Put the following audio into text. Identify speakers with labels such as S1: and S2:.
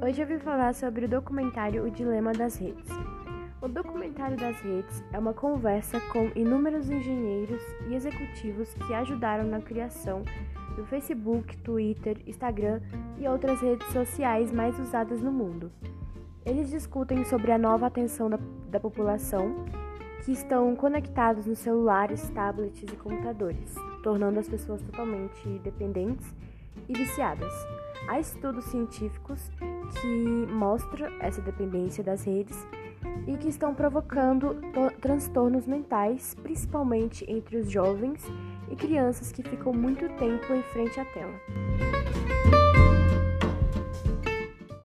S1: Hoje eu vim falar sobre o documentário O Dilema das Redes. O documentário das redes é uma conversa com inúmeros engenheiros e executivos que ajudaram na criação do Facebook, Twitter, Instagram e outras redes sociais mais usadas no mundo. Eles discutem sobre a nova atenção da, da população que estão conectados nos celulares, tablets e computadores, tornando as pessoas totalmente dependentes e viciadas. Há estudos científicos que mostram essa dependência das redes e que estão provocando transtornos mentais, principalmente entre os jovens e crianças que ficam muito tempo em frente à tela.